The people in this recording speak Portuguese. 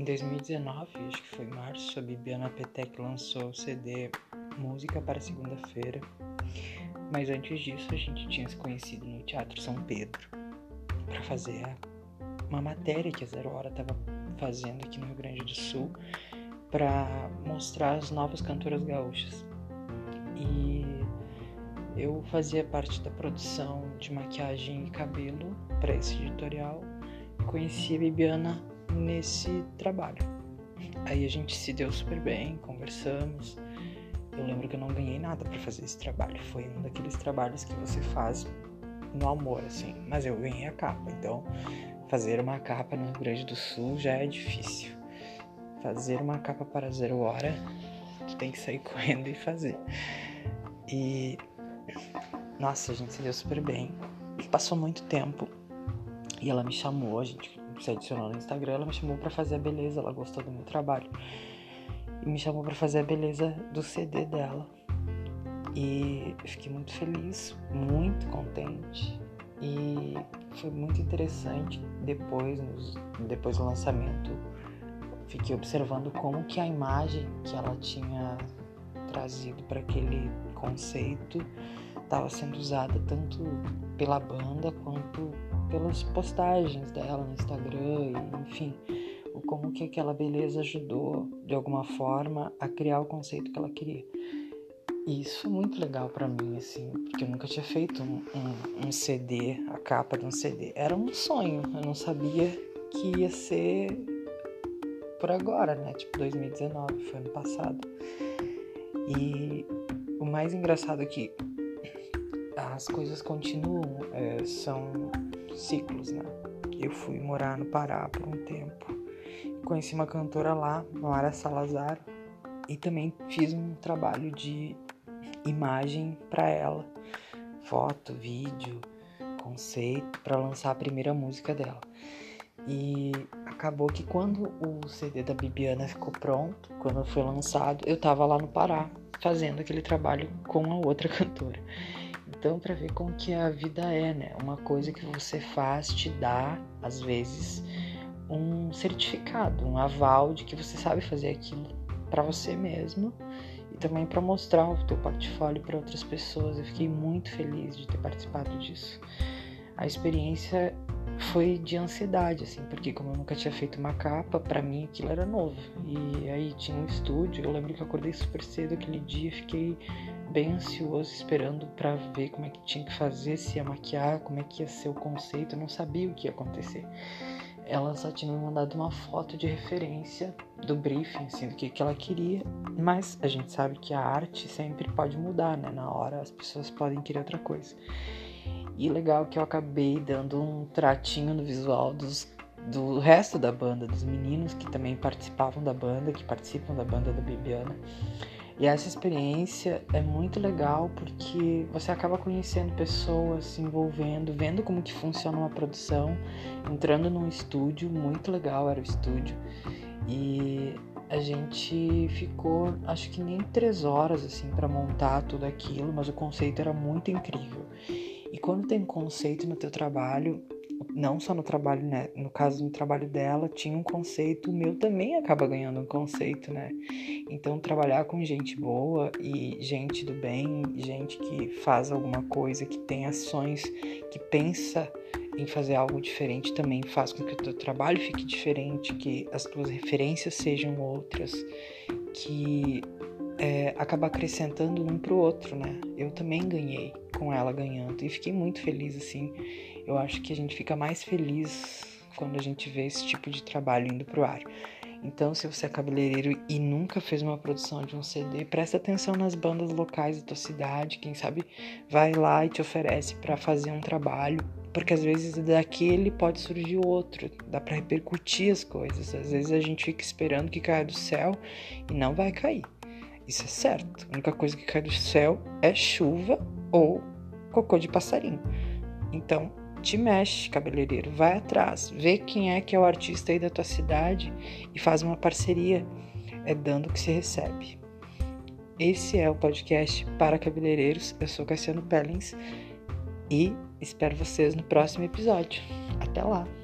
Em 2019, acho que foi março, a Bibiana Petec lançou o CD Música para Segunda-feira. Mas antes disso, a gente tinha se conhecido no Teatro São Pedro para fazer uma matéria que a Zero Hora estava fazendo aqui no Rio Grande do Sul para mostrar as novas cantoras gaúchas. E eu fazia parte da produção de maquiagem e cabelo para esse editorial e conheci a Bibiana nesse trabalho. Aí a gente se deu super bem, conversamos. Eu lembro que eu não ganhei nada para fazer esse trabalho. Foi um daqueles trabalhos que você faz no amor, assim. Mas eu ganhei a capa. Então, fazer uma capa no Rio Grande do Sul já é difícil. Fazer uma capa para zero hora, tu tem que sair correndo e fazer. E. Nossa, a gente se deu super bem. Passou muito tempo. E ela me chamou, a gente se adicionou no Instagram, ela me chamou para fazer a beleza, ela gostou do meu trabalho. E me chamou para fazer a beleza do CD dela. E fiquei muito feliz, muito contente. E foi muito interessante depois, nos, depois do lançamento, fiquei observando como que a imagem que ela tinha trazido para aquele conceito estava sendo usada tanto pela banda quanto pelas postagens dela no Instagram enfim, o como que aquela beleza ajudou de alguma forma a criar o conceito que ela queria. E isso é muito legal para mim, assim, porque eu nunca tinha feito um, um, um, CD, a capa de um CD. Era um sonho, eu não sabia que ia ser por agora, né? Tipo 2019, foi ano passado. E o mais engraçado é que as coisas continuam, é, são ciclos, né? Eu fui morar no Pará por um tempo. Conheci uma cantora lá, Mara Salazar, e também fiz um trabalho de imagem para ela, foto, vídeo, conceito para lançar a primeira música dela. E acabou que quando o CD da Bibiana ficou pronto, quando foi lançado, eu tava lá no Pará fazendo aquele trabalho com a outra cantora. Então, para ver como que a vida é, né? Uma coisa que você faz te dá, às vezes, um certificado, um aval de que você sabe fazer aquilo para você mesmo e também para mostrar o teu portfólio para outras pessoas. Eu fiquei muito feliz de ter participado disso. A experiência foi de ansiedade, assim, porque como eu nunca tinha feito uma capa, para mim aquilo era novo. E aí tinha um estúdio, eu lembro que eu acordei super cedo aquele dia, fiquei bem ansioso esperando para ver como é que tinha que fazer, se ia maquiar, como é que ia ser o conceito, eu não sabia o que ia acontecer. Ela só tinha me mandado uma foto de referência do briefing, assim, do que, que ela queria, mas a gente sabe que a arte sempre pode mudar, né? Na hora as pessoas podem querer outra coisa. E legal que eu acabei dando um tratinho no visual dos, do resto da banda, dos meninos que também participavam da banda, que participam da banda da Bibiana. E essa experiência é muito legal porque você acaba conhecendo pessoas, se envolvendo, vendo como que funciona uma produção, entrando num estúdio, muito legal era o estúdio. E a gente ficou, acho que nem três horas assim para montar tudo aquilo, mas o conceito era muito incrível. E quando tem conceito no teu trabalho, não só no trabalho, né? No caso no trabalho dela, tinha um conceito, o meu também acaba ganhando um conceito, né? Então trabalhar com gente boa e gente do bem, gente que faz alguma coisa, que tem ações, que pensa em fazer algo diferente também faz com que o teu trabalho fique diferente, que as tuas referências sejam outras, que é, acaba acrescentando um pro outro, né? Eu também ganhei com ela ganhando e fiquei muito feliz assim eu acho que a gente fica mais feliz quando a gente vê esse tipo de trabalho indo pro ar. Então, se você é cabeleireiro e nunca fez uma produção de um CD, presta atenção nas bandas locais da tua cidade. Quem sabe vai lá e te oferece para fazer um trabalho, porque às vezes daquele pode surgir outro, dá para repercutir as coisas. Às vezes a gente fica esperando que caia do céu e não vai cair. Isso é certo. A única coisa que cai do céu é chuva ou cocô de passarinho. Então, te mexe, cabeleireiro, vai atrás, vê quem é que é o artista aí da tua cidade e faz uma parceria. É dando que se recebe. Esse é o podcast para cabeleireiros. Eu sou Cassiano Pellens e espero vocês no próximo episódio. Até lá!